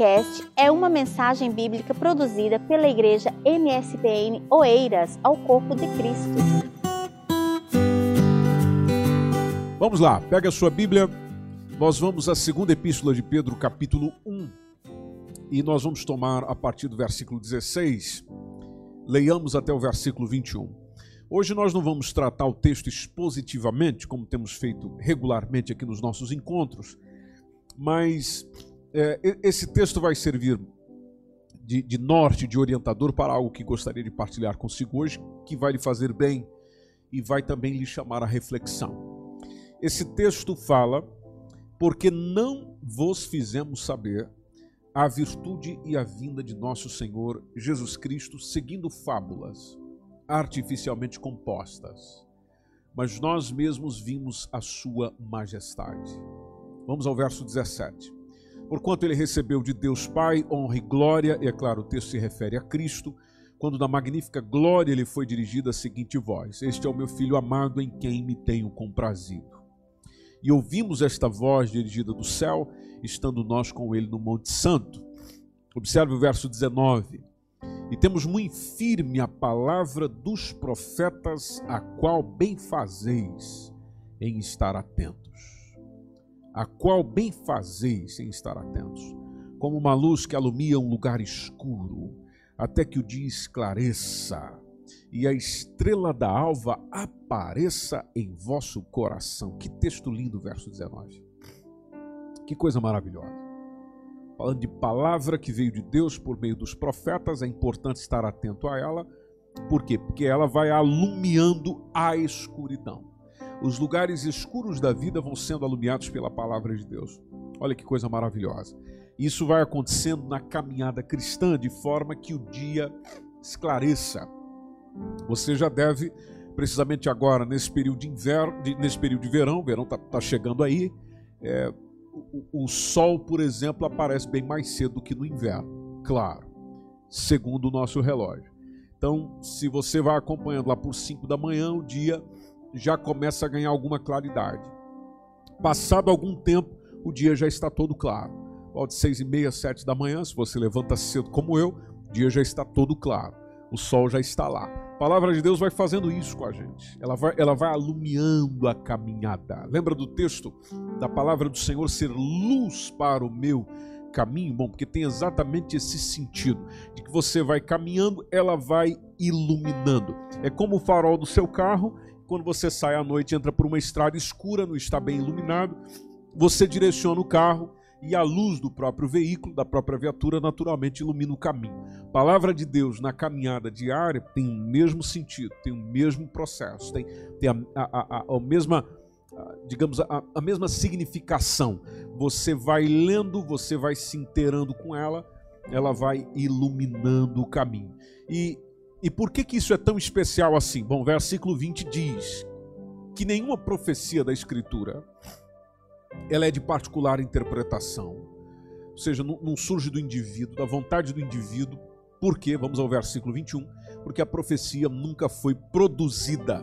podcast é uma mensagem bíblica produzida pela Igreja MSPN Oeiras ao Corpo de Cristo. Vamos lá, pega a sua Bíblia. Nós vamos à segunda epístola de Pedro, capítulo 1. E nós vamos tomar a partir do versículo 16. Leiamos até o versículo 21. Hoje nós não vamos tratar o texto expositivamente, como temos feito regularmente aqui nos nossos encontros, mas é, esse texto vai servir de, de, norte, de orientador para algo que gostaria de partilhar consigo hoje, que vai lhe fazer bem e vai também lhe chamar a reflexão. Esse texto fala, porque não vos fizemos saber a virtude e a vinda de nosso Senhor Jesus Cristo seguindo fábulas artificialmente compostas, mas nós mesmos vimos a sua majestade. Vamos ao verso 17. Porquanto ele recebeu de Deus Pai honra e glória, e é claro, o texto se refere a Cristo, quando na magnífica glória ele foi dirigido a seguinte voz: Este é o meu filho amado em quem me tenho comprazido. E ouvimos esta voz dirigida do céu, estando nós com ele no Monte Santo. Observe o verso 19. E temos muito firme a palavra dos profetas, a qual bem fazeis em estar atentos a qual bem fazeis em estar atentos, como uma luz que alumia um lugar escuro, até que o dia esclareça e a estrela da alva apareça em vosso coração. Que texto lindo, verso 19. Que coisa maravilhosa. Falando de palavra que veio de Deus por meio dos profetas, é importante estar atento a ela. Por quê? Porque ela vai alumiando a escuridão os lugares escuros da vida vão sendo alumiados pela palavra de Deus. Olha que coisa maravilhosa. Isso vai acontecendo na caminhada cristã de forma que o dia esclareça. Você já deve, precisamente agora, nesse período de inverno, nesse período de verão, o verão está tá chegando aí, é, o, o sol, por exemplo, aparece bem mais cedo do que no inverno, claro, segundo o nosso relógio. Então, se você vai acompanhando lá por 5 da manhã, o dia já começa a ganhar alguma claridade. Passado algum tempo, o dia já está todo claro. Pode seis e meia, sete da manhã, se você levanta cedo como eu, o dia já está todo claro. O sol já está lá. A palavra de Deus vai fazendo isso com a gente. Ela vai, ela vai alumiando a caminhada. Lembra do texto da palavra do Senhor ser luz para o meu caminho? Bom, porque tem exatamente esse sentido de que você vai caminhando, ela vai iluminando. É como o farol do seu carro quando você sai à noite, entra por uma estrada escura, não está bem iluminado, você direciona o carro e a luz do próprio veículo, da própria viatura, naturalmente ilumina o caminho. Palavra de Deus na caminhada diária tem o mesmo sentido, tem o mesmo processo, tem, tem a, a, a, a mesma, digamos, a, a mesma significação. Você vai lendo, você vai se inteirando com ela, ela vai iluminando o caminho. E e por que, que isso é tão especial assim? Bom, versículo 20 diz que nenhuma profecia da Escritura ela é de particular interpretação. Ou seja, não, surge do indivíduo, da vontade do indivíduo. Por quê? Vamos ao versículo 21. Porque a profecia nunca foi produzida,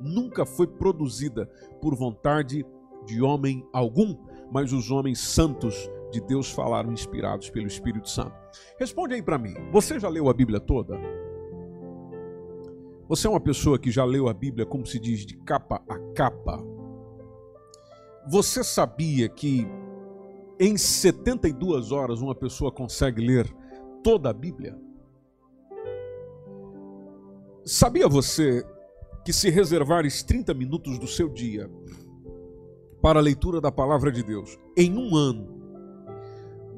nunca foi produzida por vontade de homem algum, mas os homens santos de Deus falaram inspirados pelo Espírito Santo. Responde aí para mim. Você já leu a Bíblia toda? Você é uma pessoa que já leu a Bíblia, como se diz, de capa a capa? Você sabia que em 72 horas uma pessoa consegue ler toda a Bíblia? Sabia você que se reservares 30 minutos do seu dia para a leitura da palavra de Deus, em um ano,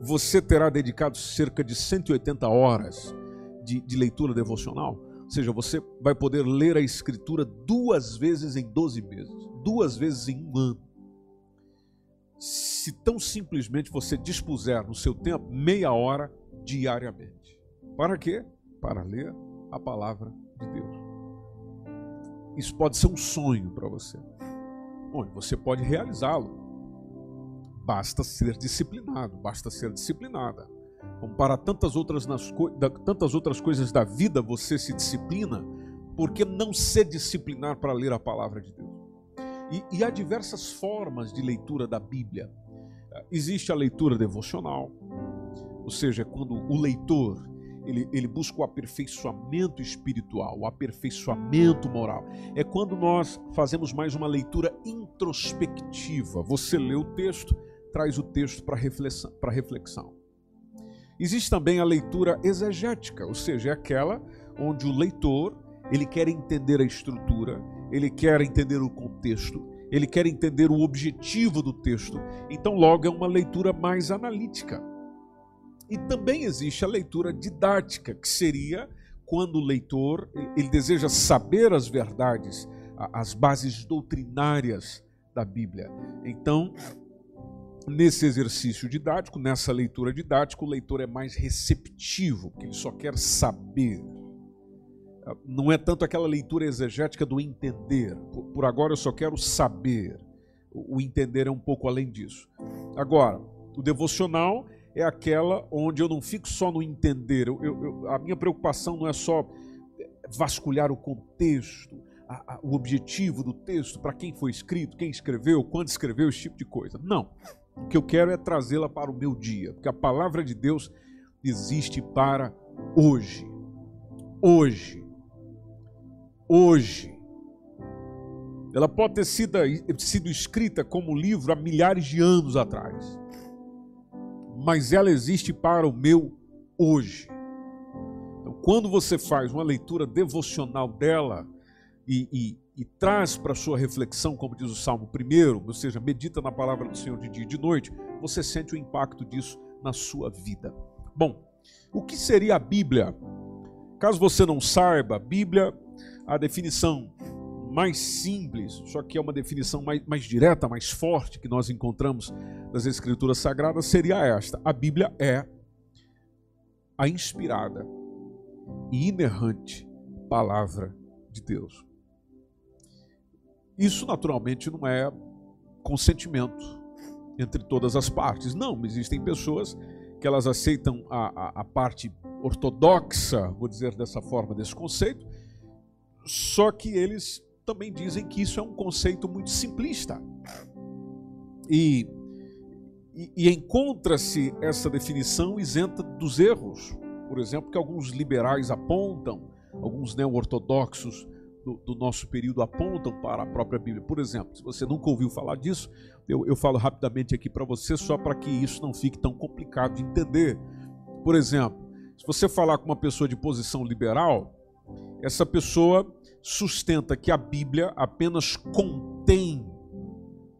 você terá dedicado cerca de 180 horas de, de leitura devocional? Ou seja, você vai poder ler a Escritura duas vezes em 12 meses, duas vezes em um ano. Se tão simplesmente você dispuser no seu tempo meia hora diariamente. Para quê? Para ler a palavra de Deus. Isso pode ser um sonho para você. Bom, você pode realizá-lo. Basta ser disciplinado, basta ser disciplinada como para tantas outras, nas, tantas outras coisas da vida você se disciplina, por que não se disciplinar para ler a palavra de Deus? E, e há diversas formas de leitura da Bíblia. Existe a leitura devocional, ou seja, é quando o leitor ele, ele busca o aperfeiçoamento espiritual, o aperfeiçoamento moral. É quando nós fazemos mais uma leitura introspectiva. Você lê o texto, traz o texto para reflexão, para reflexão. Existe também a leitura exegética, ou seja, é aquela onde o leitor ele quer entender a estrutura, ele quer entender o contexto, ele quer entender o objetivo do texto. Então, logo é uma leitura mais analítica. E também existe a leitura didática, que seria quando o leitor ele deseja saber as verdades, as bases doutrinárias da Bíblia. Então, nesse exercício didático, nessa leitura didática, o leitor é mais receptivo, porque ele só quer saber. Não é tanto aquela leitura exegética do entender. Por agora eu só quero saber. O entender é um pouco além disso. Agora, o devocional é aquela onde eu não fico só no entender. Eu, eu, a minha preocupação não é só vasculhar o contexto, a, a, o objetivo do texto, para quem foi escrito, quem escreveu, quando escreveu, esse tipo de coisa. Não. O que eu quero é trazê-la para o meu dia, porque a palavra de Deus existe para hoje. Hoje. Hoje. Ela pode ter sido, sido escrita como livro há milhares de anos atrás mas ela existe para o meu hoje. Então, quando você faz uma leitura devocional dela e, e, e traz para sua reflexão, como diz o Salmo primeiro, ou seja, medita na palavra do Senhor de dia e de noite, você sente o impacto disso na sua vida. Bom, o que seria a Bíblia? Caso você não saiba, Bíblia, a definição mais simples, só que é uma definição mais, mais direta, mais forte que nós encontramos nas Escrituras Sagradas, seria esta: a Bíblia é a inspirada e inerrante palavra de Deus. Isso naturalmente não é consentimento entre todas as partes. Não, existem pessoas que elas aceitam a, a, a parte ortodoxa, vou dizer dessa forma, desse conceito, só que eles também dizem que isso é um conceito muito simplista. E, e, e encontra-se essa definição isenta dos erros. Por exemplo, que alguns liberais apontam, alguns neo-ortodoxos do, do, nosso período apontam para a própria Bíblia. Por exemplo, se você nunca ouviu falar disso, eu, eu falo rapidamente aqui para você, só para que isso não fique tão complicado de entender. Por exemplo, se você falar com uma pessoa de posição liberal, essa pessoa sustenta que a Bíblia apenas contém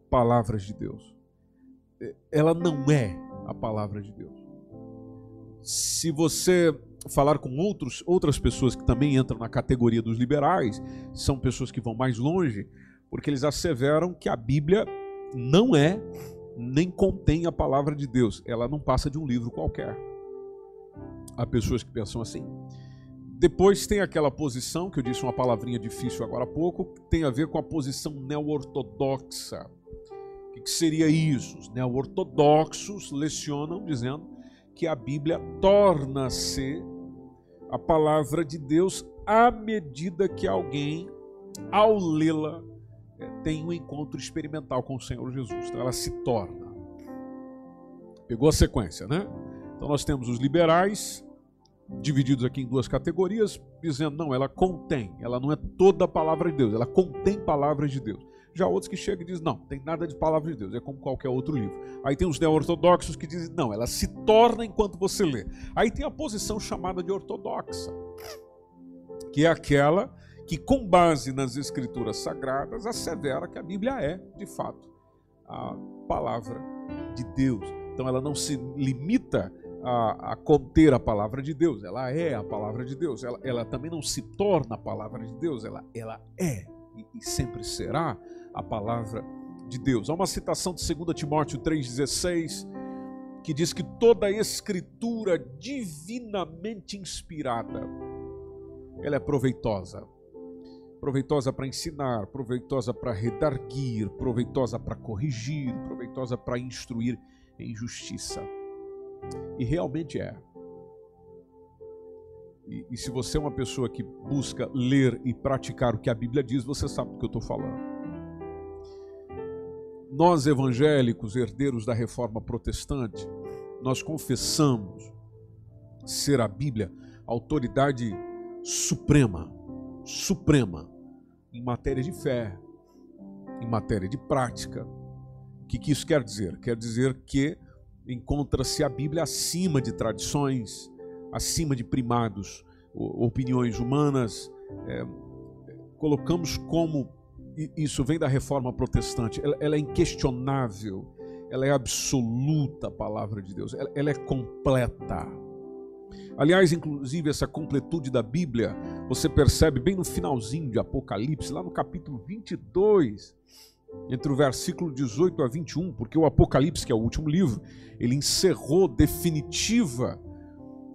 palavras de Deus. Ela não é a palavra de Deus. Se você falar com outros, outras pessoas que também entram na categoria dos liberais, são pessoas que vão mais longe, porque eles asseveram que a Bíblia não é nem contém a palavra de Deus. Ela não passa de um livro qualquer. Há pessoas que pensam assim. Depois tem aquela posição, que eu disse uma palavrinha difícil agora há pouco, que tem a ver com a posição neo-ortodoxa. O que seria isso? Os neo-ortodoxos lecionam dizendo que a Bíblia torna-se a palavra de Deus à medida que alguém, ao lê-la, eh, tem um encontro experimental com o Senhor Jesus. Então ela se torna. Pegou a sequência, né? Então nós temos os liberais, divididos aqui em duas categorias, dizendo, não, ela contém, ela não é toda a palavra de Deus, ela contém palavras de Deus. Já outros que chegam e dizem, não, tem nada de palavra de Deus, é como qualquer outro livro. Aí tem os neo-ortodoxos que dizem, não, ela se torna enquanto você lê. Aí tem a posição chamada de ortodoxa, que é aquela que, com base nas escrituras sagradas, assevera que a Bíblia é, de fato, a palavra de Deus. Então ela não se limita a, a, conter a palavra de Deus, ela é a palavra de Deus, ela, ela também não se torna a palavra de Deus, ela, ela é e, e sempre será a palavra de Deus. Há uma citação de 2 Timóteo 3,16 que diz que toda a escritura divinamente inspirada ela é proveitosa. Proveitosa para ensinar, proveitosa para redarguir, proveitosa para corrigir, proveitosa para instruir em justiça e realmente é. E, e, se você é uma pessoa que busca ler e praticar o que a Bíblia diz, você sabe do que eu estou falando. Nós evangélicos, herdeiros da reforma protestante, nós confessamos ser a Bíblia a autoridade suprema, suprema em matéria de fé, em matéria de prática. O que, que isso quer dizer? Quer dizer que encontra-se a Bíblia acima de tradições, acima de primados, opiniões humanas. É, colocamos como isso vem da reforma protestante, ela, ela, é inquestionável, ela é absoluta a palavra de Deus, ela, ela é completa. Aliás, inclusive, essa completude da Bíblia, você percebe bem no finalzinho de Apocalipse, lá no capítulo 22, entre o versículo 18 a 21, porque o Apocalipse, que é o último livro, ele encerrou definitiva,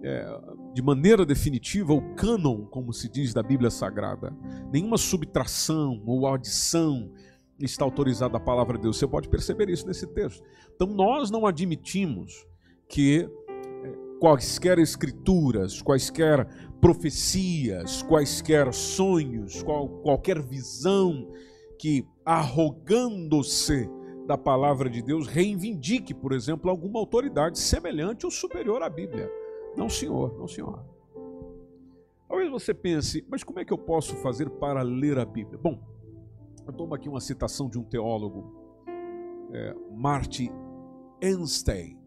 é, de maneira definitiva, o cânon, como se diz da Bíblia Sagrada. Nenhuma subtração ou adição está autorizada à palavra de Deus. Você pode perceber isso nesse texto. Então, nós não admitimos que quaisquer escrituras, quaisquer profecias, quaisquer sonhos, qual, qualquer visão que, arrogando-se da palavra de Deus, reivindique, por exemplo, alguma autoridade semelhante ou superior à Bíblia. Não, senhor, não, senhor. Talvez você pense, mas como é que eu posso fazer para ler a Bíblia? Bom, eu tomo aqui uma citação de um teólogo, é, Marty Einstein.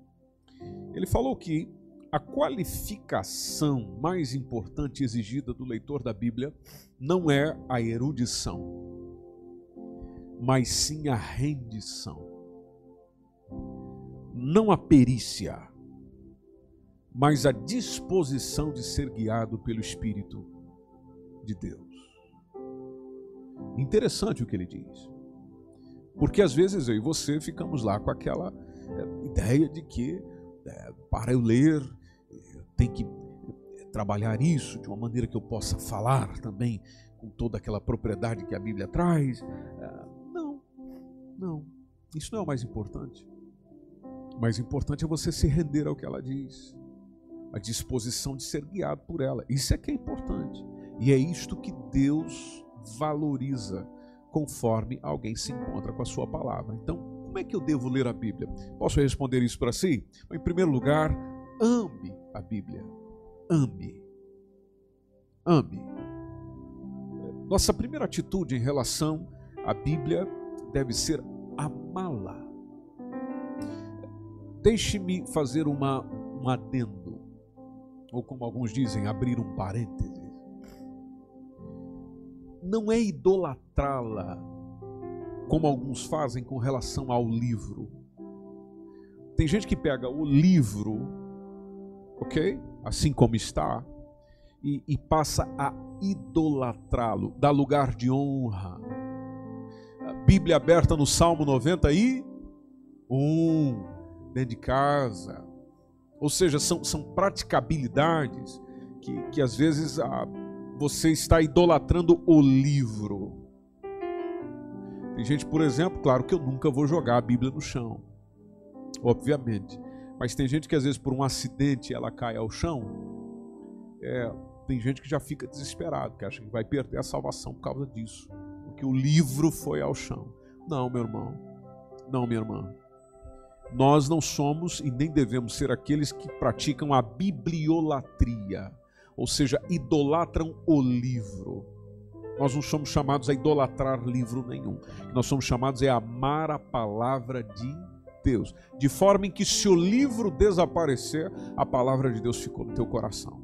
Ele falou que a qualificação mais importante exigida do leitor da Bíblia não é a erudição, mas sim a rendição. Não a perícia, mas a disposição de ser guiado pelo Espírito de Deus. Interessante o que ele diz. Porque às vezes eu e você ficamos lá com aquela eh, ideia de que é, para eu ler tem que eh, trabalhar isso de uma maneira que eu possa falar também com toda aquela propriedade que a Bíblia traz. Ah, não, não. Isso não é o mais importante. O mais importante é você se render ao que ela diz, a disposição de ser guiado por ela. Isso é que é importante. E é isto que Deus valoriza conforme alguém se encontra com a sua palavra. Então, como é que eu devo ler a Bíblia? Posso responder isso para si? Em primeiro lugar, ame a Bíblia. Ame. Ame. Nossa primeira atitude em relação à Bíblia deve ser amá-la. Deixe-me fazer uma, um adendo, ou como alguns dizem, abrir um parênteses. Não é idolatrá-la, como alguns fazem com relação ao livro. Tem gente que pega o livro ok? Assim como está, e, e passa a idolatrá-lo, dá lugar de honra. A Bíblia aberta no Salmo 91, dentro de casa. Ou seja, são, são praticabilidades que, que às vezes ah, você está idolatrando o livro. Tem gente, por exemplo, claro que eu nunca vou jogar a Bíblia no chão, obviamente. Mas tem gente que às vezes por um acidente ela cai ao chão. É, tem gente que já fica desesperado, que acha que vai perder a salvação por causa disso, porque o livro foi ao chão. Não, meu irmão. Não, minha irmã. Nós não somos e nem devemos ser aqueles que praticam a bibliolatria, ou seja, idolatram o livro. Nós não somos chamados a idolatrar livro nenhum. Nós somos chamados a amar a palavra de Deus, de forma em que se o livro desaparecer, a palavra de Deus ficou no teu coração.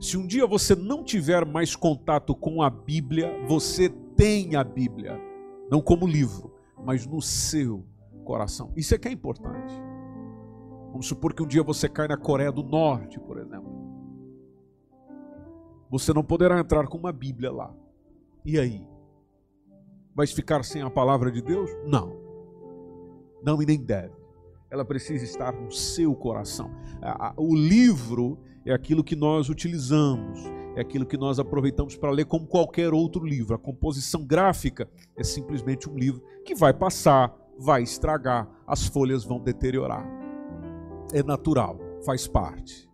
Se um dia você não tiver mais contato com a Bíblia, você tem a Bíblia, não como livro, mas no seu. Isso é que é importante. Vamos supor que um dia você cai na Coreia do Norte, por exemplo. Você não poderá entrar com uma Bíblia lá. E aí? Vai ficar sem a palavra de Deus? Não. Não e nem deve. Ela precisa estar no seu coração. O livro é aquilo que nós utilizamos, é aquilo que nós aproveitamos para ler como qualquer outro livro. A composição gráfica é simplesmente um livro que vai passar, vai estragar, as folhas vão deteriorar. É natural, faz parte.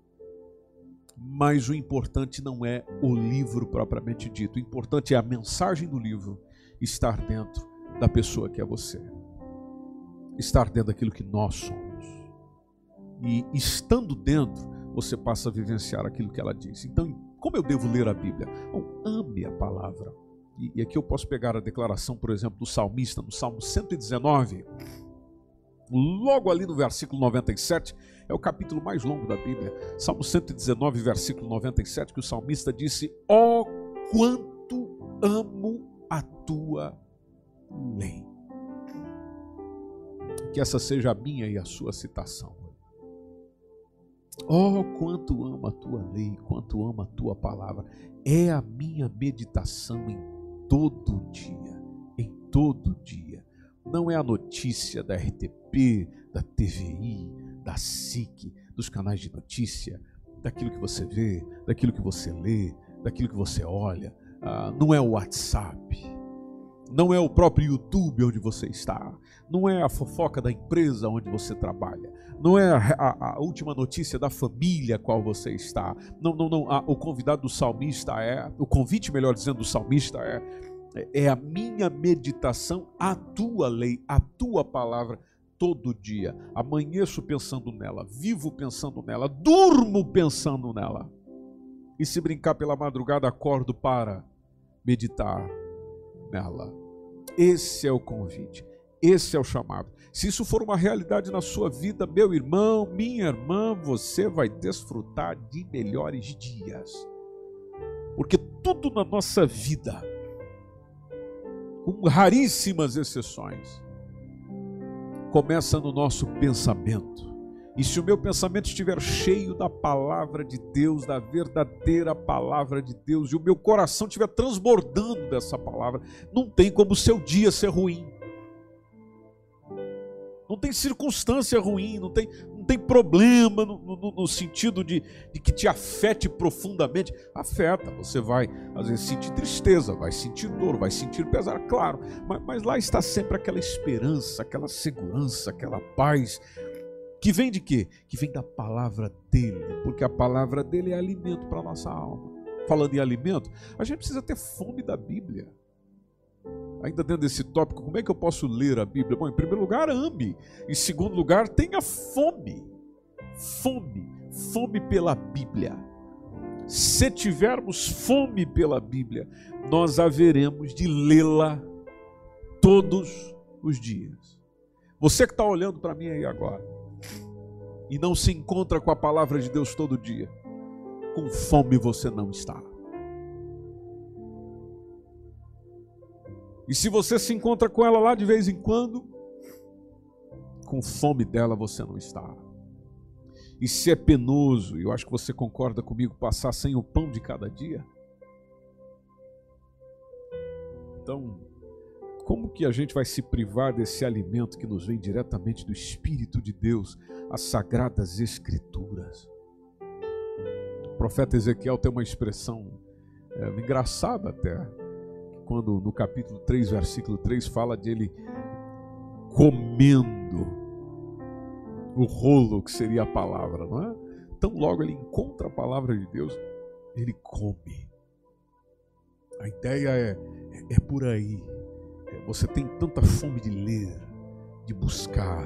Mas o importante não é o livro propriamente dito, o importante é a mensagem do livro estar dentro da pessoa que é você estar dentro daquilo que nós somos. E estando dentro, você passa a vivenciar aquilo que ela diz. Então, como eu devo ler a Bíblia? Bom, ame a palavra. E, aqui eu posso pegar a declaração, por exemplo, do salmista, no Salmo 119, logo ali no versículo 97, é o capítulo mais longo da Bíblia. Salmo 119, versículo 97, que o salmista disse: Ó oh, quanto amo a tua lei. Que essa seja a minha e a sua citação. Oh, quanto amo a tua lei, quanto amo a tua palavra. É a minha meditação em todo dia, em todo dia. Não é a notícia da RTP, da TVI, da SIC, dos canais de notícia, daquilo que você vê, daquilo que você lê, daquilo que você olha. Ah, não é o WhatsApp, não é o próprio YouTube onde você está, não é a fofoca da empresa onde você trabalha, não é a, a, última notícia da família qual você está. Não, não, não. A, o convidado do salmista é, o convite, melhor dizendo, do salmista é, é a minha meditação, a tua lei, a tua palavra todo dia. Amanheço pensando nela, vivo pensando nela, durmo pensando nela. E se brincar pela madrugada, acordo para meditar nela. Esse é o convite, esse é o chamado. Se isso for uma realidade na sua vida, meu irmão, minha irmã, você vai desfrutar de melhores dias. Porque tudo na nossa vida, com raríssimas exceções, começa no nosso pensamento. E se o meu pensamento estiver cheio da palavra de Deus, da verdadeira palavra de Deus, e o meu coração estiver transbordando dessa palavra, não tem como o seu dia ser ruim. Não tem circunstância ruim, não tem, não tem problema no, no, no sentido de, de, que te afete profundamente. Afeta, você vai às vezes sentir tristeza, vai sentir dor, vai sentir pesar, claro, mas, mas lá está sempre aquela esperança, aquela segurança, aquela paz que vem de quê? Que vem da palavra dele, porque a palavra dele é alimento para a nossa alma. Falando em alimento, a gente precisa ter fome da Bíblia. Ainda dentro desse tópico, como é que eu posso ler a Bíblia? Bom, em primeiro lugar, ame. Em segundo lugar, tenha fome. Fome, fome pela Bíblia. Se tivermos fome pela Bíblia, nós haveremos de lê-la todos os dias. Você que está olhando para mim aí agora, e não se encontra com a palavra de Deus todo dia, com fome você não está. E se você se encontra com ela lá de vez em quando, com fome dela você não está. E se é penoso, eu acho que você concorda comigo, passar sem o pão de cada dia, então como que a gente vai se privar desse alimento que nos vem diretamente do Espírito de Deus, as sagradas Escrituras? O profeta Ezequiel tem uma expressão é, engraçada até, quando no capítulo 3, versículo 3, fala de ele comendo o rolo que seria a palavra, não é? Então, logo ele encontra a palavra de Deus, ele come. A ideia é, é, é por aí você tem tanta fome de ler, de buscar,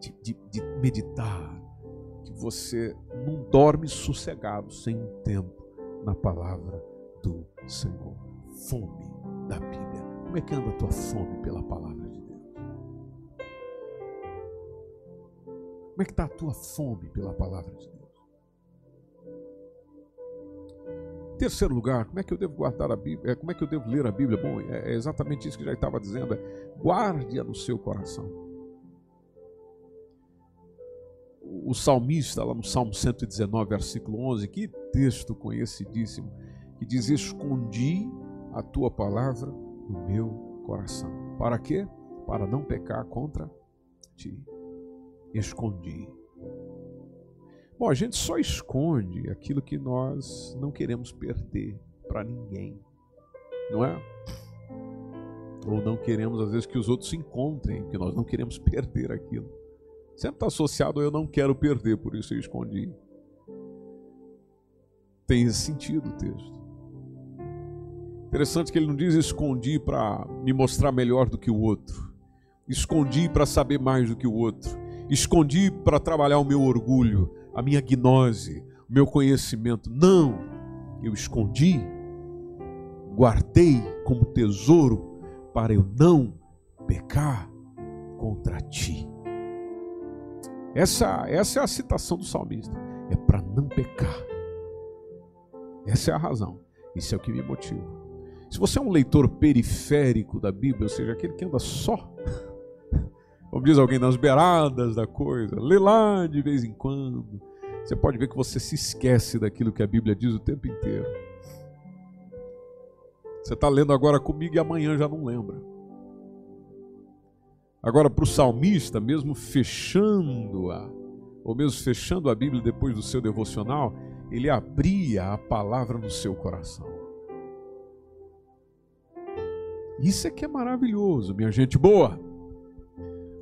de, de, de meditar, que você não dorme sossegado sem um tempo na palavra do Senhor. Fome da Bíblia. Como é que anda a tua fome pela palavra de Deus? Como é que está a tua fome pela palavra de Deus? Terceiro lugar, como é que eu devo guardar a Bíblia? É, como é que eu devo ler a Bíblia? Bom, é, é exatamente isso que já estava dizendo. É, guarde-a no seu coração. O salmista, lá no Salmo 119, versículo 11, que texto conhecidíssimo, que diz: Escondi a tua palavra no meu coração. Para quê? Para não pecar contra ti. Escondi. Bom, a gente só esconde aquilo que nós não queremos perder para ninguém, não é? Ou não queremos, às vezes, que os outros se encontrem, porque nós não queremos perder aquilo. Sempre está associado eu não quero perder, por isso eu escondi. Tem esse sentido o texto. Interessante que ele não diz escondi para me mostrar melhor do que o outro, escondi para saber mais do que o outro, escondi para trabalhar o meu orgulho a minha gnose, o meu conhecimento. Não, eu escondi, guardei como tesouro para eu não pecar contra ti. Essa, essa é a citação do salmista. É para não pecar. Essa é a razão. Isso é o que me motiva. Se você é um leitor periférico da Bíblia, ou seja, aquele que anda só, como diz alguém, nas beiradas da coisa, lê lá de vez em quando, você pode ver que você se esquece daquilo que a Bíblia diz o tempo inteiro. Você está lendo agora comigo e amanhã já não lembra. Agora, para o salmista, mesmo fechando-a, ou mesmo fechando a Bíblia depois do seu devocional, ele abria a palavra no seu coração. Isso é que é maravilhoso, minha gente boa.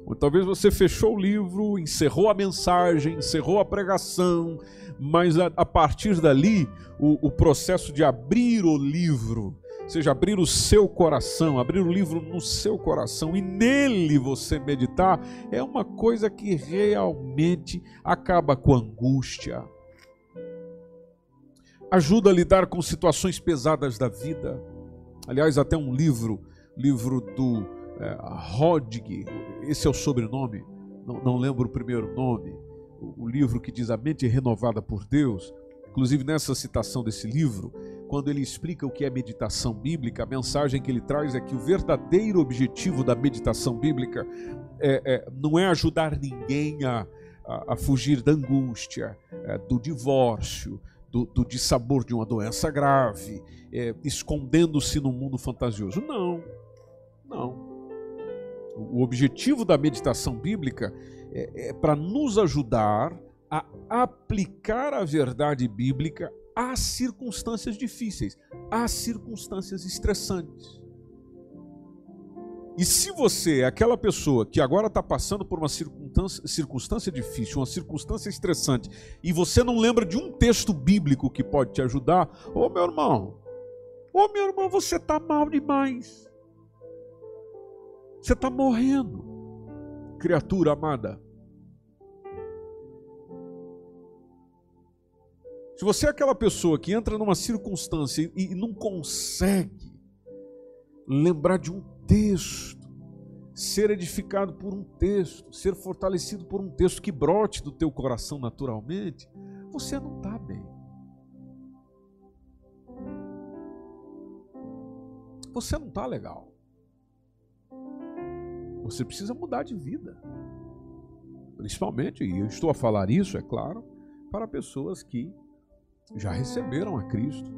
Ou talvez você fechou o livro, encerrou a mensagem, encerrou a pregação, mas a, a partir dali, o, o processo de abrir o livro seja, abrir o seu coração, abrir o livro no seu coração e nele você meditar, é uma coisa que realmente acaba com angústia. Ajuda a lidar com situações pesadas da vida. Aliás, até um livro, livro do é, esse é o sobrenome, não, não lembro o primeiro nome, o, o livro que diz A Mente Renovada por Deus. Inclusive, nessa citação desse livro, quando ele explica o que é meditação bíblica, a mensagem que ele traz é que o verdadeiro objetivo da meditação bíblica é, é, não é ajudar ninguém a, a, a fugir da angústia, é, do divórcio, do, do dissabor de uma doença grave, é, escondendo-se no mundo fantasioso. Não, não. O objetivo da meditação bíblica é, é para nos ajudar a aplicar a verdade bíblica há circunstâncias difíceis, há circunstâncias estressantes. E se você é aquela pessoa que agora está passando por uma circunstância, circunstância difícil, uma circunstância estressante, e você não lembra de um texto bíblico que pode te ajudar, ô meu irmão, ô meu irmão, você está mal demais. Você está morrendo, criatura amada. Se você é aquela pessoa que entra numa circunstância e não consegue lembrar de um texto, ser edificado por um texto, ser fortalecido por um texto que brote do teu coração naturalmente, você não está bem. Você não está legal. Você precisa mudar de vida. Principalmente, e eu estou a falar isso, é claro, para pessoas que já receberam a Cristo,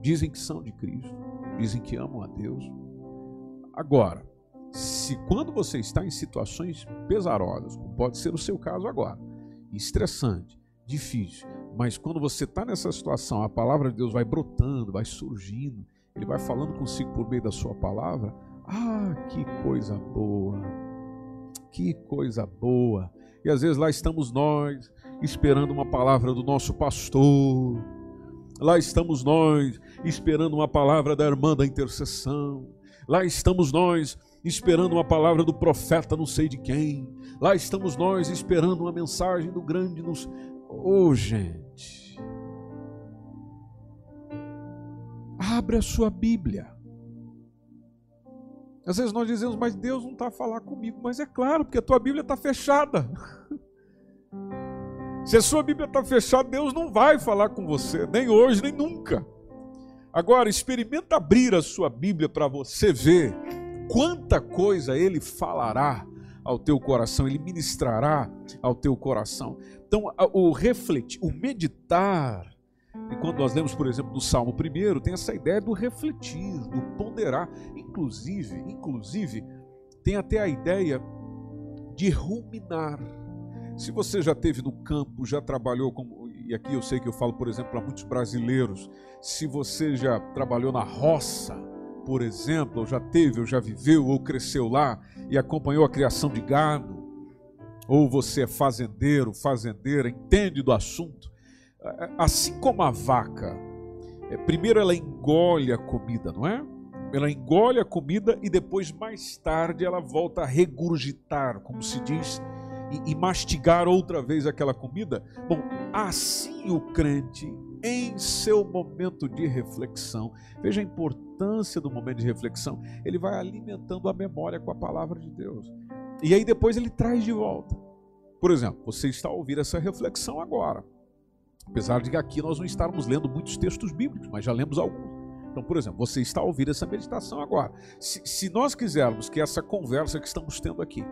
dizem que são de Cristo, dizem que amam a Deus. Agora, se quando você está em situações pesarosas, como pode ser o seu caso agora, estressante, difícil, mas quando você está nessa situação, a palavra de Deus vai brotando, vai surgindo, ele vai falando consigo por meio da sua palavra. Ah, que coisa boa! Que coisa boa! E às vezes lá estamos nós, esperando uma palavra do nosso pastor. Lá estamos nós esperando uma palavra da irmã da intercessão. Lá estamos nós esperando uma palavra do profeta não sei de quem. Lá estamos nós esperando uma mensagem do grande nos. Oh, gente. Abre a sua Bíblia. Às vezes nós dizemos, mas Deus não está a falar comigo. Mas é claro, porque a tua Bíblia está fechada. Se a sua Bíblia está fechada, Deus não vai falar com você, nem hoje, nem nunca. Agora, experimenta abrir a sua Bíblia para você ver quanta coisa Ele falará ao teu coração, Ele ministrará ao teu coração. Então, o refletir, o meditar, e quando nós lemos, por exemplo, no Salmo 1, tem essa ideia do refletir, do ponderar. Inclusive, inclusive, tem até a ideia de ruminar. Se você já teve no campo, já trabalhou como e aqui eu sei que eu falo, por exemplo, para muitos brasileiros, se você já trabalhou na roça, por exemplo, ou já teve, ou já viveu, ou cresceu lá e acompanhou a criação de gado, ou você é fazendeiro, fazendeira, entende do assunto, assim como a vaca, é, primeiro ela engole a comida, não é? Ela engole a comida e depois, mais tarde, ela volta a regurgitar, como se diz, e, e mastigar outra vez aquela comida? Bom, assim o crente, em seu momento de reflexão, veja a importância do momento de reflexão, ele vai alimentando a memória com a palavra de Deus. E aí depois ele traz de volta. Por exemplo, você está ouvir essa reflexão agora. Apesar de que aqui nós não estarmos lendo muitos textos bíblicos, mas já lemos alguns. Então, por exemplo, você está ouvir essa meditação agora. Se, se nós quisermos que essa conversa que estamos tendo aqui,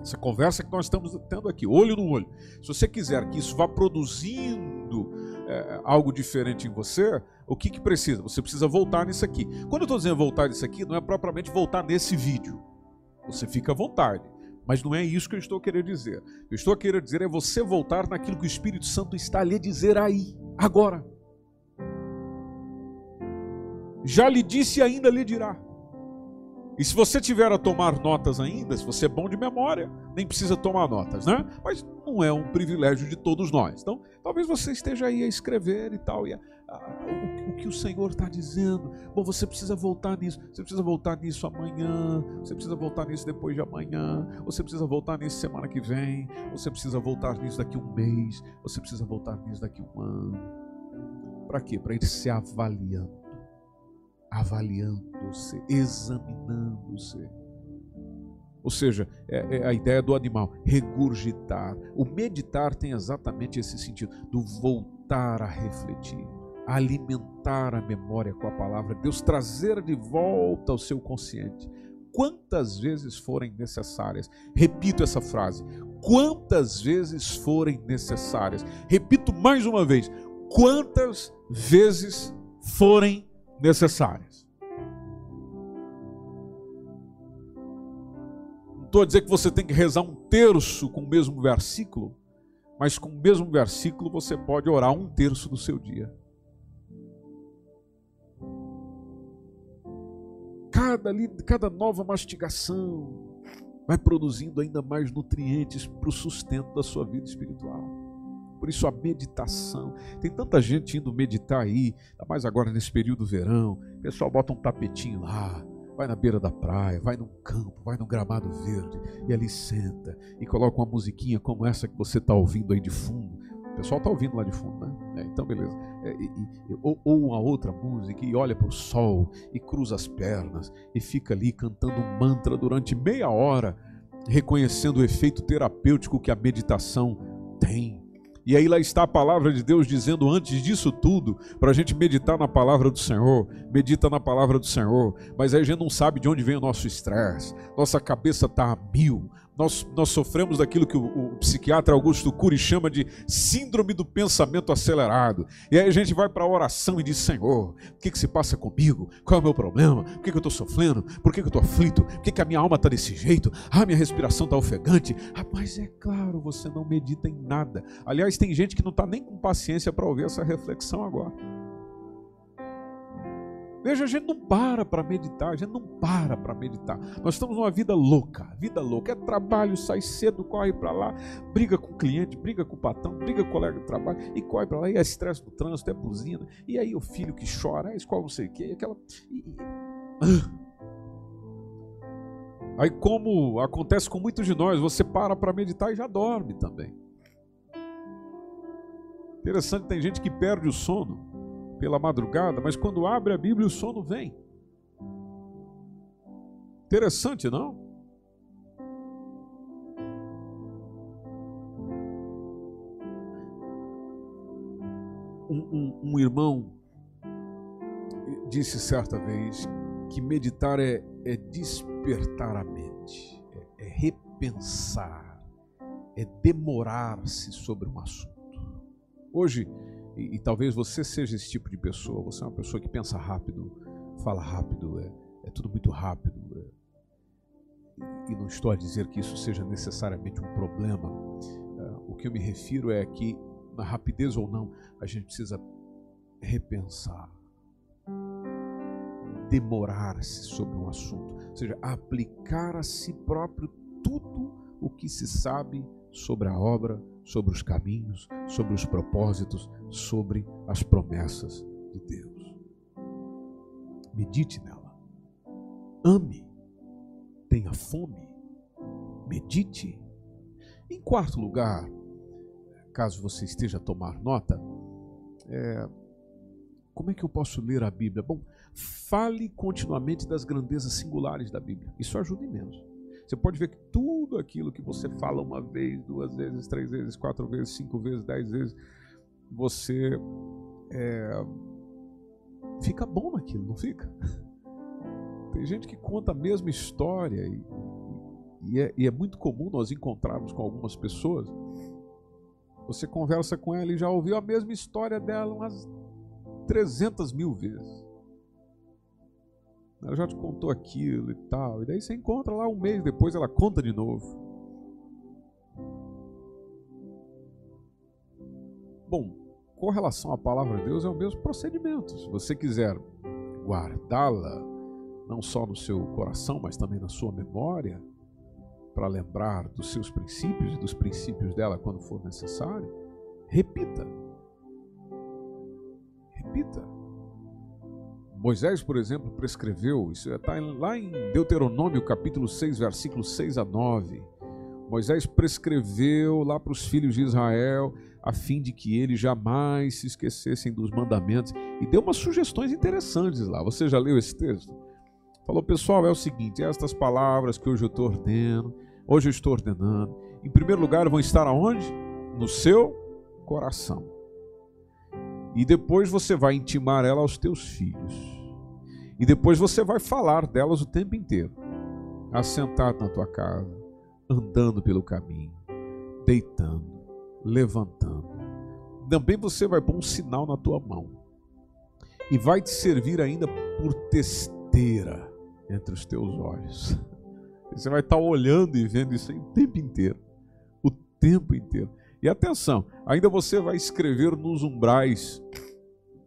essa conversa que nós estamos tendo aqui, olho no olho, se você quiser que isso vá produzindo é, algo diferente em você, o que, que precisa? Você precisa voltar nisso aqui. Quando eu estou dizendo voltar nisso aqui, não é propriamente voltar nesse vídeo. Você fica à vontade. Mas não é isso que eu estou querendo dizer. Eu estou querendo dizer é você voltar naquilo que o Espírito Santo está lhe dizer aí, agora. Já lhe disse e ainda lhe dirá. E se você tiver a tomar notas ainda, se você é bom de memória, nem precisa tomar notas, né? Mas não é um privilégio de todos nós. Então, talvez você esteja aí a escrever e tal, e a, a, o, que o Senhor está dizendo. Bom, você precisa voltar nisso, você precisa voltar nisso amanhã, você precisa voltar nisso depois de amanhã, você precisa voltar nisso semana que vem, você precisa voltar nisso daqui um mês, você precisa voltar nisso daqui um ano. Para quê? Para ir se avaliando avaliando-se, examinando-se. Ou seja, é, é, a ideia do animal, regurgitar. O meditar tem exatamente esse sentido, do voltar a refletir, alimentar a memória com a palavra de Deus, trazer de volta ao seu consciente. Quantas vezes forem necessárias. Repito essa frase. Quantas vezes forem necessárias. Repito mais uma vez. Quantas vezes forem necessárias. Não estou a dizer que você tem que rezar um terço com o mesmo versículo, mas com o mesmo versículo você pode orar um terço do seu dia. Cada, cada nova mastigação vai produzindo ainda mais nutrientes para o sustento da sua vida espiritual. Por isso a meditação. Tem tanta gente indo meditar aí, ainda mais agora nesse período do verão. O pessoal bota um tapetinho lá, vai na beira da praia, vai num campo, vai num gramado verde e ali senta e coloca uma musiquinha como essa que você está ouvindo aí de fundo. Pessoal está ouvindo lá de fundo, né? É, então, beleza. É, e, e, ou, ou, uma outra música e olha para o sol e cruza as pernas e fica ali cantando um mantra durante meia hora, reconhecendo o efeito terapêutico que a meditação tem e aí lá está a palavra de Deus dizendo antes disso tudo, para a gente meditar na palavra do Senhor, medita na palavra do Senhor, mas aí a gente não sabe de onde vem o nosso estresse, nossa cabeça está a mil, nós, nós sofremos daquilo que o, o, psiquiatra Augusto Cury chama de síndrome do pensamento acelerado. E aí a gente vai para a oração e diz: Senhor, o que, que se passa comigo? Qual é o meu problema? Por que, que eu estou sofrendo? Por que, que eu estou aflito? Por que, que a minha alma está desse jeito? Ah, minha respiração está ofegante. Mas é claro, você não medita em nada. Aliás, tem gente que não está nem com paciência para ouvir essa reflexão agora. Veja, a gente não para para meditar, a gente não para para meditar. Nós estamos numa vida louca, vida louca. É trabalho, sai cedo, corre para lá, briga com o cliente, briga com o patrão, briga com o colega de trabalho e corre para lá. E é estresse no trânsito, é buzina. E aí o filho que chora, é escola não sei o quê, aquela. Aí, como acontece com muitos de nós, você para para meditar e já dorme também. Interessante, tem gente que perde o sono pela madrugada, mas quando abre a Bíblia o sono vem. Interessante, não? Um, um, um irmão disse certa vez que meditar é, é despertar a mente, é, é repensar, é demorar-se sobre um assunto. Hoje, e, e, talvez você seja esse tipo de pessoa. Você é uma pessoa que pensa rápido, fala rápido, é, é tudo muito rápido. É, e não estou a dizer que isso seja necessariamente um problema. É, o que eu me refiro é que, na rapidez ou não, a gente precisa repensar, demorar-se sobre um assunto, ou seja, aplicar a si próprio tudo o que se sabe sobre a obra, sobre os caminhos, sobre os propósitos, sobre as promessas de Deus. Medite nela. Ame. Tenha fome. Medite. Em quarto lugar, caso você esteja a tomar nota, é, como é que eu posso ler a Bíblia? Bom, fale continuamente das grandezas singulares da Bíblia. Isso ajuda imenso. Você pode ver que tudo aquilo que você fala uma vez, duas vezes, três vezes, quatro vezes, cinco vezes, dez vezes, você é, fica bom naquilo, não fica? Tem gente que conta a mesma história e, e, é, e é muito comum nós encontrarmos com algumas pessoas. Você conversa com ela e já ouviu a mesma história dela umas 300 mil vezes. Ela já te contou aquilo e tal. E daí você encontra lá um mês depois, ela conta de novo. Bom, com relação à palavra de Deus, é o mesmo procedimento. Se você quiser guardá-la, não só no seu coração, mas também na sua memória, para lembrar dos seus princípios e dos princípios dela quando for necessário, repita. Repita. Moisés, por exemplo, prescreveu, isso está lá em Deuteronômio capítulo 6, versículos 6 a 9. Moisés prescreveu lá para os filhos de Israel, a fim de que eles jamais se esquecessem dos mandamentos, e deu umas sugestões interessantes lá. Você já leu esse texto? Falou, pessoal, é o seguinte: estas palavras que hoje eu estou ordenando, hoje eu estou ordenando, em primeiro lugar vão estar aonde? No seu coração. E depois você vai intimar ela aos teus filhos. E depois você vai falar delas o tempo inteiro. Assentado na tua casa, andando pelo caminho, deitando, levantando. Também você vai pôr um sinal na tua mão. E vai te servir ainda por testeira entre os teus olhos. Você vai estar olhando e vendo isso o tempo inteiro. O tempo inteiro. E atenção, ainda você vai escrever nos umbrais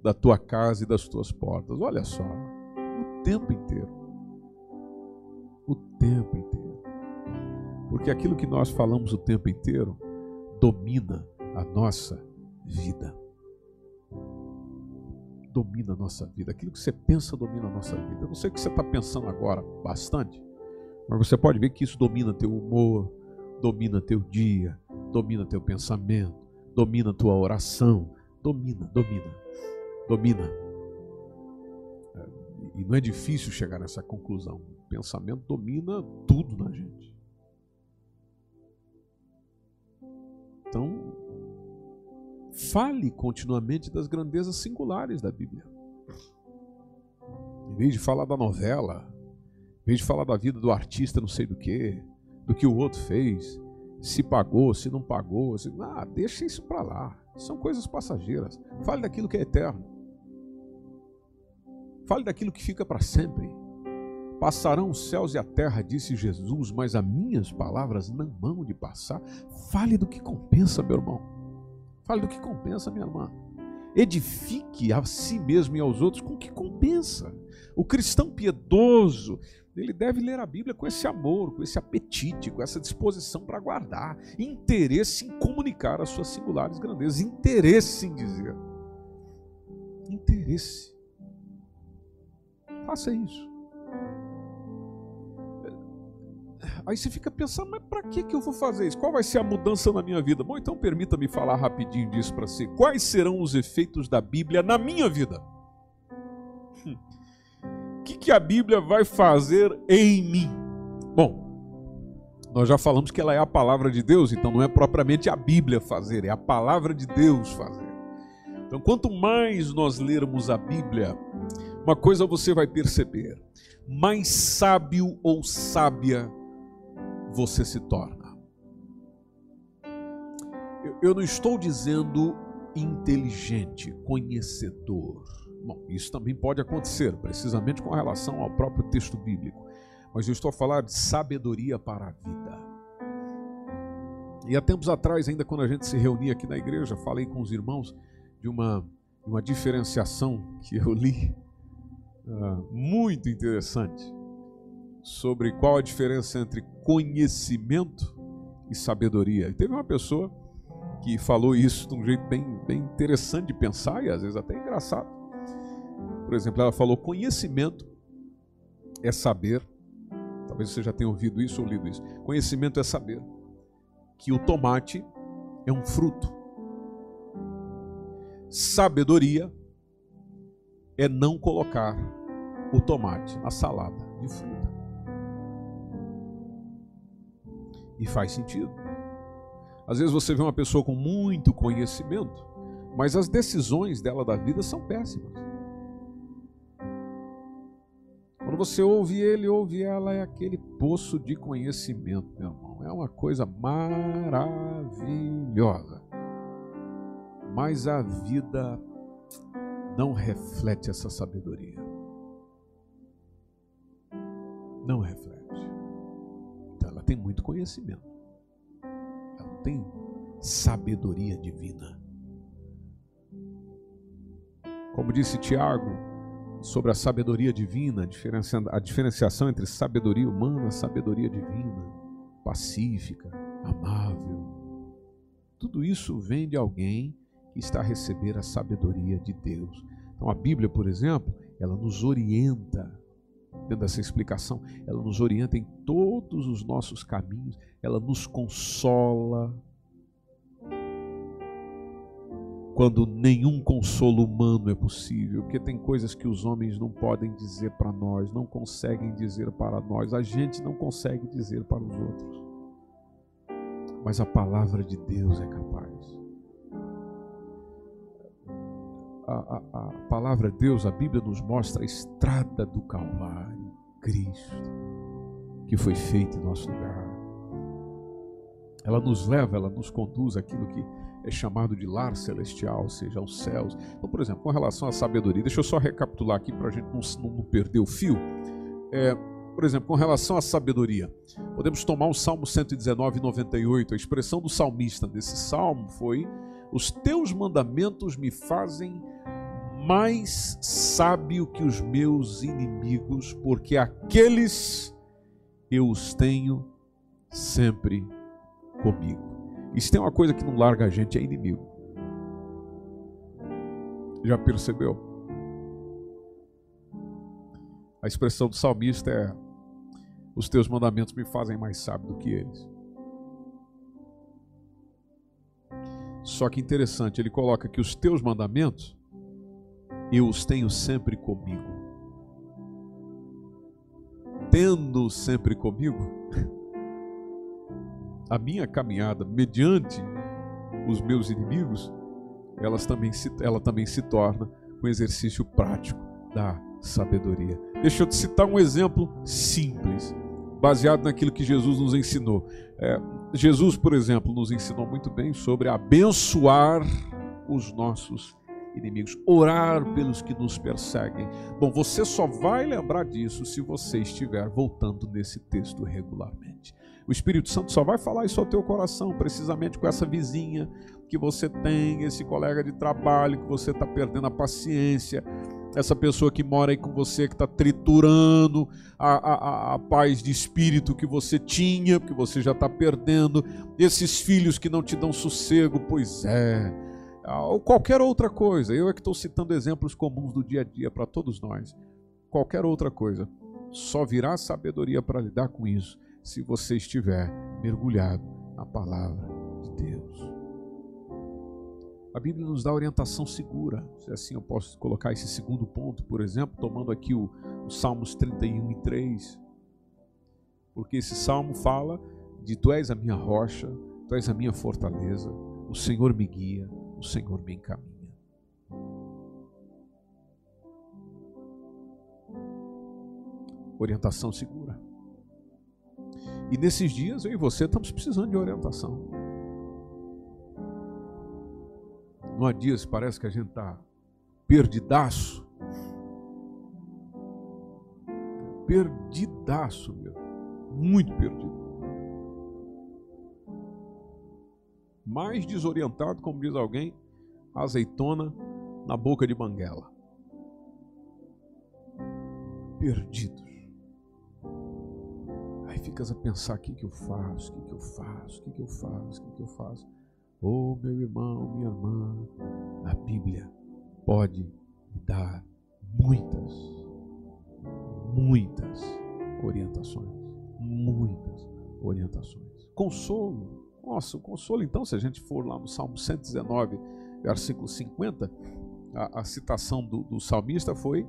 da tua casa e das tuas portas. Olha só, o tempo inteiro. O tempo inteiro. Porque aquilo que nós falamos o tempo inteiro domina a nossa vida domina a nossa vida. Aquilo que você pensa domina a nossa vida. Eu não sei o que você está pensando agora bastante, mas você pode ver que isso domina teu humor, domina teu dia, domina teu pensamento, domina tua oração, domina, domina, domina. É, e não é difícil chegar nessa conclusão. O pensamento domina tudo na gente. Então, Fale continuamente das grandezas singulares da Bíblia. Em vez de falar da novela, em vez de falar da vida do artista, não sei do que, do que o outro fez, se pagou, se não pagou, se... ah, deixa isso para lá. São coisas passageiras. Fale daquilo que é eterno. Fale daquilo que fica para sempre. Passarão os céus e a terra, disse Jesus, mas as minhas palavras não vão de passar. Fale do que compensa, meu irmão. Fale do que compensa, minha irmã. Edifique a si mesmo e aos outros com que compensa. O cristão piedoso, ele deve ler a Bíblia com esse amor, com esse apetite, com essa disposição para guardar, interesse em comunicar as suas singulares grandezas, interesse em dizer. Interesse. Faça isso. Aí você fica pensando, mas para que, que eu vou fazer isso? Qual vai ser a mudança na minha vida? Bom, então permita-me falar rapidinho disso para você. Quais serão os efeitos da Bíblia na minha vida? O hum. que, que a Bíblia vai fazer em mim? Bom, nós já falamos que ela é a palavra de Deus, então não é propriamente a Bíblia fazer, é a palavra de Deus fazer. Então, quanto mais nós lermos a Bíblia, uma coisa você vai perceber: mais sábio ou sábia você se torna. Eu não estou dizendo inteligente, conhecedor. Bom, isso também pode acontecer, precisamente com relação ao próprio texto bíblico. Mas eu estou a falar de sabedoria para a vida. E há tempos atrás, ainda quando a gente se reunia aqui na igreja, falei com os irmãos de uma, uma diferenciação que eu li, uh, muito interessante sobre qual a diferença entre conhecimento e sabedoria. E teve uma pessoa que falou isso de um jeito bem, bem interessante de pensar e às vezes até engraçado. Por exemplo, ela falou: conhecimento é saber, talvez você já tenha ouvido isso ou lido isso. Conhecimento é saber que o tomate é um fruto. Sabedoria é não colocar o tomate na salada de fruta. E faz sentido. Às vezes você vê uma pessoa com muito conhecimento, mas as decisões dela da vida são péssimas. Quando você ouve ele, ouve ela, é aquele poço de conhecimento, meu irmão. É uma coisa maravilhosa. Mas a vida não reflete essa sabedoria. Não reflete. Ela tem muito conhecimento. Ela não tem sabedoria divina. Como disse Tiago sobre a sabedoria divina, a diferenciação entre sabedoria humana e sabedoria divina, pacífica, amável. Tudo isso vem de alguém que está a receber a sabedoria de Deus. Então a Bíblia, por exemplo, ela nos orienta dentro dessa explicação, ela nos orienta em todos os nossos caminhos, ela nos consola, quando nenhum consolo humano é possível, porque tem coisas que os homens não podem dizer para nós, não conseguem dizer para nós, a gente não consegue dizer para os outros. Mas a palavra de Deus é capaz. A, a, palavra de Deus, a Bíblia nos mostra a estrada do Calvário, Cristo, que foi feito em nosso lugar. Ela nos leva, ela nos conduz àquilo que é chamado de lar celestial, ou seja, aos céus. Então, por exemplo, com relação à sabedoria, deixa eu só recapitular aqui para a gente não, não, perder o fio. É, por exemplo, com relação à sabedoria, podemos tomar o Salmo 119, 98. A expressão do salmista desse salmo foi: Os teus mandamentos me fazem mais sábio que os meus inimigos, porque aqueles eu os tenho sempre comigo. Se tem uma coisa que não larga a gente, é inimigo. Já percebeu? A expressão do salmista é: Os teus mandamentos me fazem mais sábio do que eles. Só que interessante, ele coloca que os teus mandamentos eu os tenho sempre comigo. Tendo sempre comigo, a minha caminhada mediante os meus inimigos, elas também se, ela também se torna um exercício prático da sabedoria. Deixa eu te citar um exemplo simples, baseado naquilo que Jesus nos ensinou. É, Jesus, por exemplo, nos ensinou muito bem sobre abençoar os nossos inimigos, orar pelos que nos perseguem. Bom, você só vai lembrar disso se você estiver voltando nesse texto regularmente. O Espírito Santo só vai falar isso ao teu coração, precisamente com essa vizinha que você tem, esse colega de trabalho que você está perdendo a paciência, essa pessoa que mora aí com você, que está triturando a, a, a, paz de espírito que você tinha, porque você já está perdendo, esses filhos que não te dão sossego, pois é, ou qualquer outra coisa. Eu é que estou citando exemplos comuns do dia a dia para todos nós. Qualquer outra coisa. Só virá sabedoria para lidar com isso se você estiver mergulhado na palavra de Deus. A Bíblia nos dá orientação segura. Se assim eu posso colocar esse segundo ponto, por exemplo, tomando aqui o, o Salmos 31 e 3. Porque esse salmo fala de Tu és a minha rocha, Tu és a minha fortaleza, o Senhor me guia, o Senhor me encaminha. Orientação segura. E nesses dias eu e você estamos precisando de orientação. Não há dias parece que a gente está perdidaço. Perdidaço, meu. Muito perdido. Mais desorientado, como diz alguém, azeitona na boca de banguela. Perdido ficas a pensar: o que, que eu faço? O que, que eu faço? O que, que eu faço? O que, que eu faço? Oh, meu irmão, minha irmã, a Bíblia pode me dar muitas, muitas orientações. Muitas orientações. Consolo, Nossa, o consolo, então, se a gente for lá no Salmo 119, versículo 50, a, a citação do, do, salmista foi: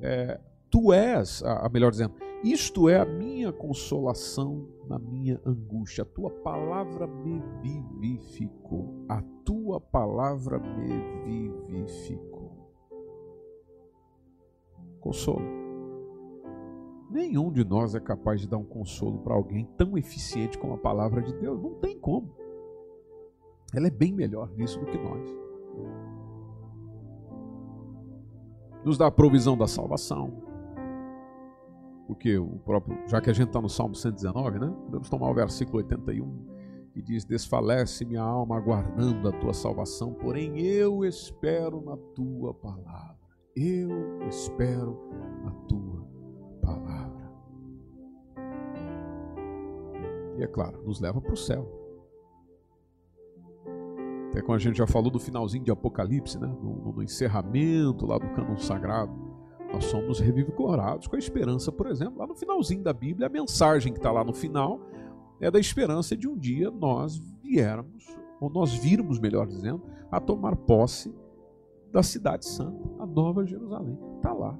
é, Tu és, a, a melhor dizendo, isto é a minha consolação na minha angústia. A tua palavra me vivificou. A tua palavra me vivificou. Consolo. Nenhum de nós é capaz de dar um consolo para alguém tão eficiente como a palavra de Deus. Não tem como. Ela é bem melhor nisso do que nós. Nos dá a provisão da salvação. Porque o próprio, já que a gente está no Salmo 119, né? Vamos tomar o versículo 81 que diz: Desfalece minha alma aguardando a tua salvação, porém eu espero na tua palavra. Eu espero a tua E é claro, nos leva para o céu. Até quando a gente já falou do finalzinho de Apocalipse, né? no, no encerramento lá do cânon sagrado, nós somos revigorados com a esperança, por exemplo, lá no finalzinho da Bíblia, a mensagem que está lá no final é da esperança de um dia nós viermos, ou nós virmos, melhor dizendo, a tomar posse da cidade santa, a nova Jerusalém. Está lá.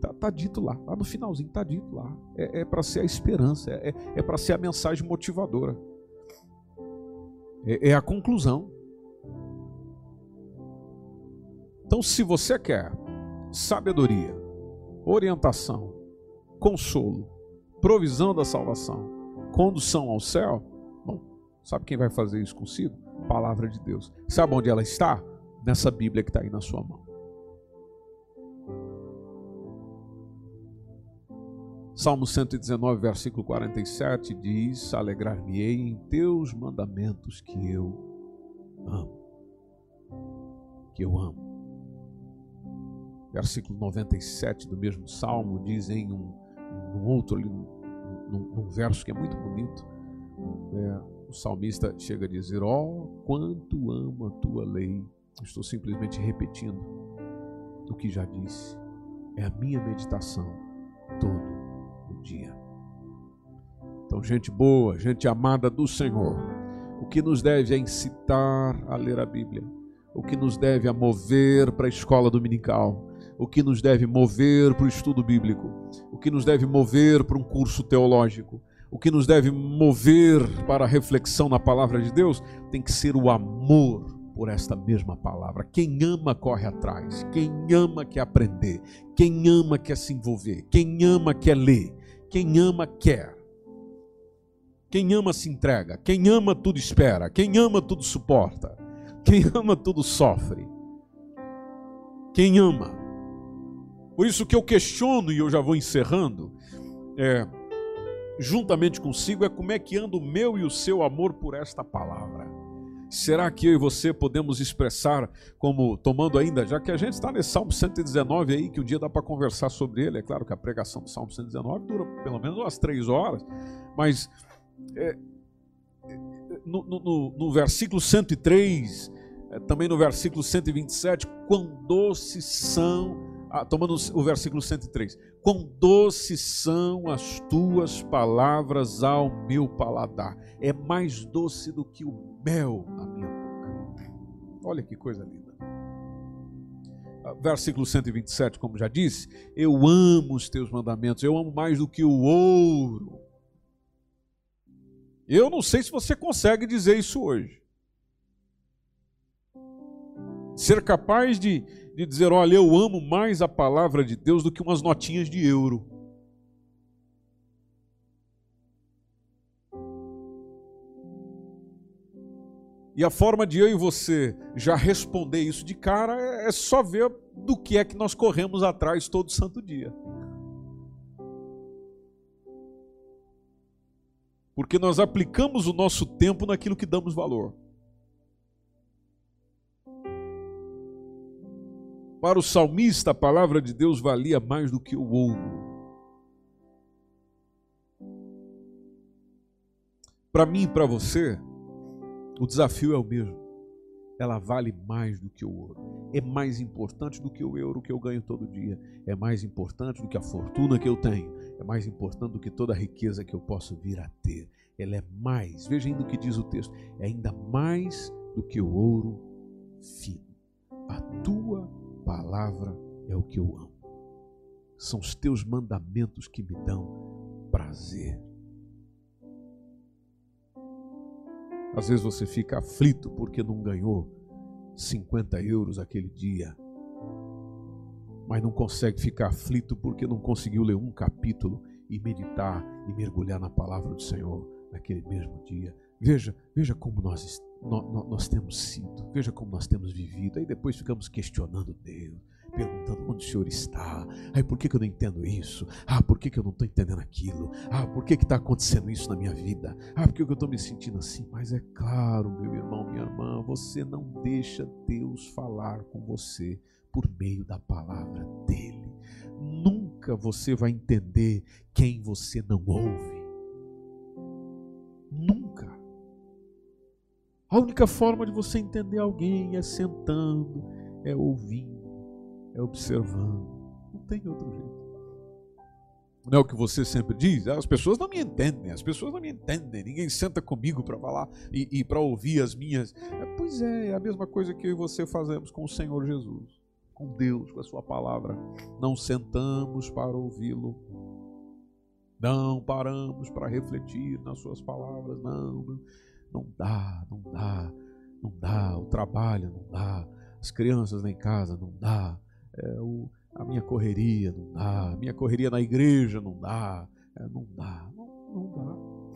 Está tá dito lá, lá no finalzinho está dito lá. É, é para ser a esperança, é, é para ser a mensagem motivadora. É, é a conclusão. Então, se você quer sabedoria, orientação, consolo, provisão da salvação, condução ao céu, bom, sabe quem vai fazer isso consigo? Palavra de Deus. Sabe onde ela está? Nessa Bíblia que está aí na sua mão. Salmo 119, versículo 47 diz: Alegrar-me-ei em teus mandamentos que eu amo. Que eu amo. Versículo 97 do mesmo salmo diz em um, um outro, num, num, verso que é muito bonito, é, o salmista chega a dizer: Ó, oh, quanto amo a tua lei. Estou simplesmente repetindo o que já disse. É a minha meditação todo dia. Então, gente boa, gente amada do Senhor, o que nos deve é incitar a ler a Bíblia, o que nos deve é mover para a escola dominical, o que nos deve mover para o estudo bíblico, o que nos deve mover para um curso teológico, o que nos deve mover para a reflexão na palavra de Deus tem que ser o amor por esta mesma palavra. Quem ama corre atrás, quem ama quer aprender, quem ama quer se envolver, quem ama quer ler, quem ama quer. Quem ama se entrega. Quem ama tudo espera. Quem ama tudo suporta. Quem ama tudo sofre. Quem ama. Por isso que eu questiono e eu já vou encerrando, é, juntamente consigo, é como é que anda o meu e o seu amor por esta palavra. Será que eu e você podemos expressar como, tomando ainda, já que a gente está nesse Salmo 119 aí, que um dia dá para conversar sobre ele, é claro que a pregação do Salmo 119 dura pelo menos umas três horas, mas é, no, no, no, versículo 103, é, também no versículo 127, quão doces são, ah, tomando o versículo 103, quão doces são as tuas palavras ao meu paladar, é mais doce do que o mel na minha boca. Olha que coisa linda. Ah, versículo 127, como já disse, eu amo os teus mandamentos, eu amo mais do que o ouro. Eu não sei se você consegue dizer isso hoje. Ser capaz de, de dizer, olha, eu amo mais a palavra de Deus do que umas notinhas de euro. E a forma de eu e você já responder isso de cara é, é só ver do que é que nós corremos atrás todo santo dia. Porque nós aplicamos o nosso tempo naquilo que damos valor. Para o salmista, a palavra de Deus valia mais do que o ouro. Para mim e para você, o desafio é o mesmo. Ela vale mais do que o ouro. É mais importante do que o euro que eu ganho todo dia. É mais importante do que a fortuna que eu tenho. É mais importante do que toda a riqueza que eu posso vir a ter. ela é mais, veja ainda o que diz o texto, é ainda mais do que o ouro fino. A tua palavra é o que eu amo. São os teus mandamentos que me dão prazer. Às vezes você fica aflito porque não ganhou 50 euros aquele dia, mas não consegue ficar aflito porque não conseguiu ler um capítulo e meditar e mergulhar na palavra do Senhor naquele mesmo dia. Veja, veja como nós, nós, nós temos sido, veja como nós temos vivido. Aí depois ficamos questionando Deus, perguntando onde o Senhor está. Ai, por que, que eu não entendo isso? Ah, por que, que eu não estou entendendo aquilo? Ah, por que está acontecendo isso na minha vida? Ah, por que, que eu estou me sentindo assim? Mas é claro, meu irmão, minha irmã, você não deixa Deus falar com você por meio da palavra dele. Nunca você vai entender quem você não ouve. A única forma de você entender alguém é sentando, é ouvindo, é observando. Não tem outro jeito. Não é o que você sempre diz? As pessoas não me entendem, as pessoas não me entendem, ninguém senta comigo para falar e, e para ouvir as minhas. É, pois é, é a mesma coisa que eu e você fazemos com o Senhor Jesus, com Deus, com a Sua palavra. Não sentamos para ouvi-lo, não paramos para refletir nas Suas palavras, não, não não dá, não dá, não dá. O trabalho não dá. As crianças lá em casa não dá. É, o, a minha correria não dá. A minha correria na igreja não dá. É, não dá. Não, não dá.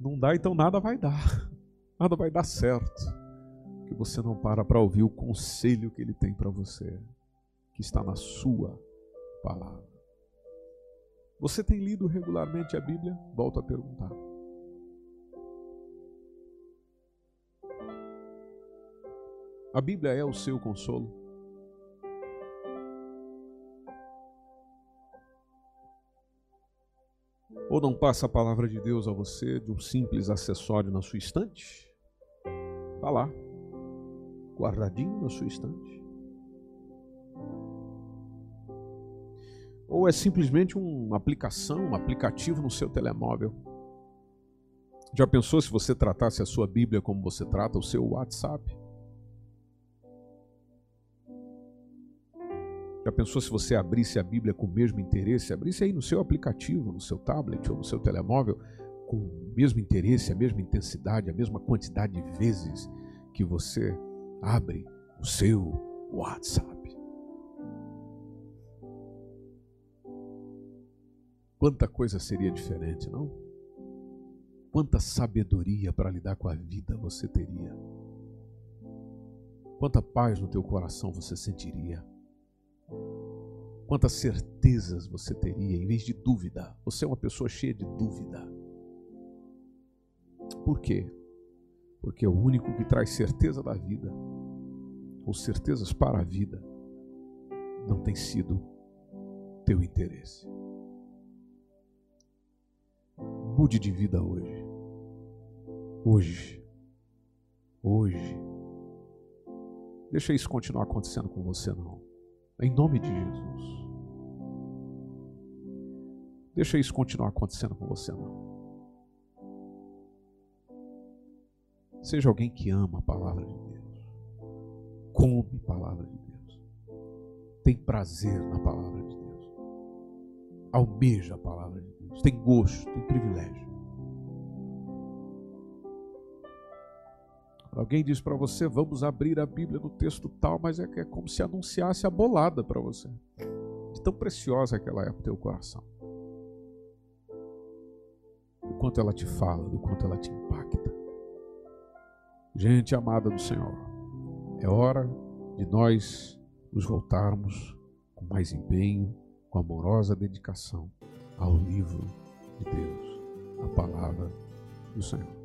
Não dá, então nada vai dar. Nada vai dar certo. Que você não para para ouvir o conselho que ele tem para você, que está na sua palavra. Você tem lido regularmente a Bíblia? Volto a perguntar. A Bíblia é o seu consolo. Ou não passa a palavra de Deus a você de um simples acessório na sua estante? Está lá, guardadinho na sua estante. Ou é simplesmente uma aplicação, um aplicativo no seu telemóvel? Já pensou se você tratasse a sua Bíblia como você trata o seu WhatsApp? Já pensou se você abrisse a Bíblia com o mesmo interesse? Abrisse aí no seu aplicativo, no seu tablet ou no seu telemóvel, com o mesmo interesse, a mesma intensidade, a mesma quantidade de vezes que você abre o seu WhatsApp. Quanta coisa seria diferente, não? Quanta sabedoria para lidar com a vida você teria. Quanta paz no teu coração você sentiria Quantas certezas você teria em vez de dúvida? Você é uma pessoa cheia de dúvida. Por quê? Porque o único que traz certeza da vida, ou certezas para a vida, não tem sido teu interesse. Mude de vida hoje. Hoje. Hoje. Deixa isso continuar acontecendo com você, não. Em nome de Jesus. Deixa isso continuar acontecendo com você, não. Seja alguém que ama a palavra de Deus. Come a palavra de Deus. Tem prazer na palavra de Deus. Almeja a palavra de Deus. Tem gosto, tem privilégio. Alguém diz para você, vamos abrir a Bíblia no texto tal, mas é, é como se anunciasse a bolada para você. De tão preciosa que ela é para o teu coração. Do quanto ela te fala, do quanto ela te impacta. Gente amada do Senhor, é hora de nós nos voltarmos com mais empenho, com amorosa dedicação ao livro de Deus, a palavra do Senhor.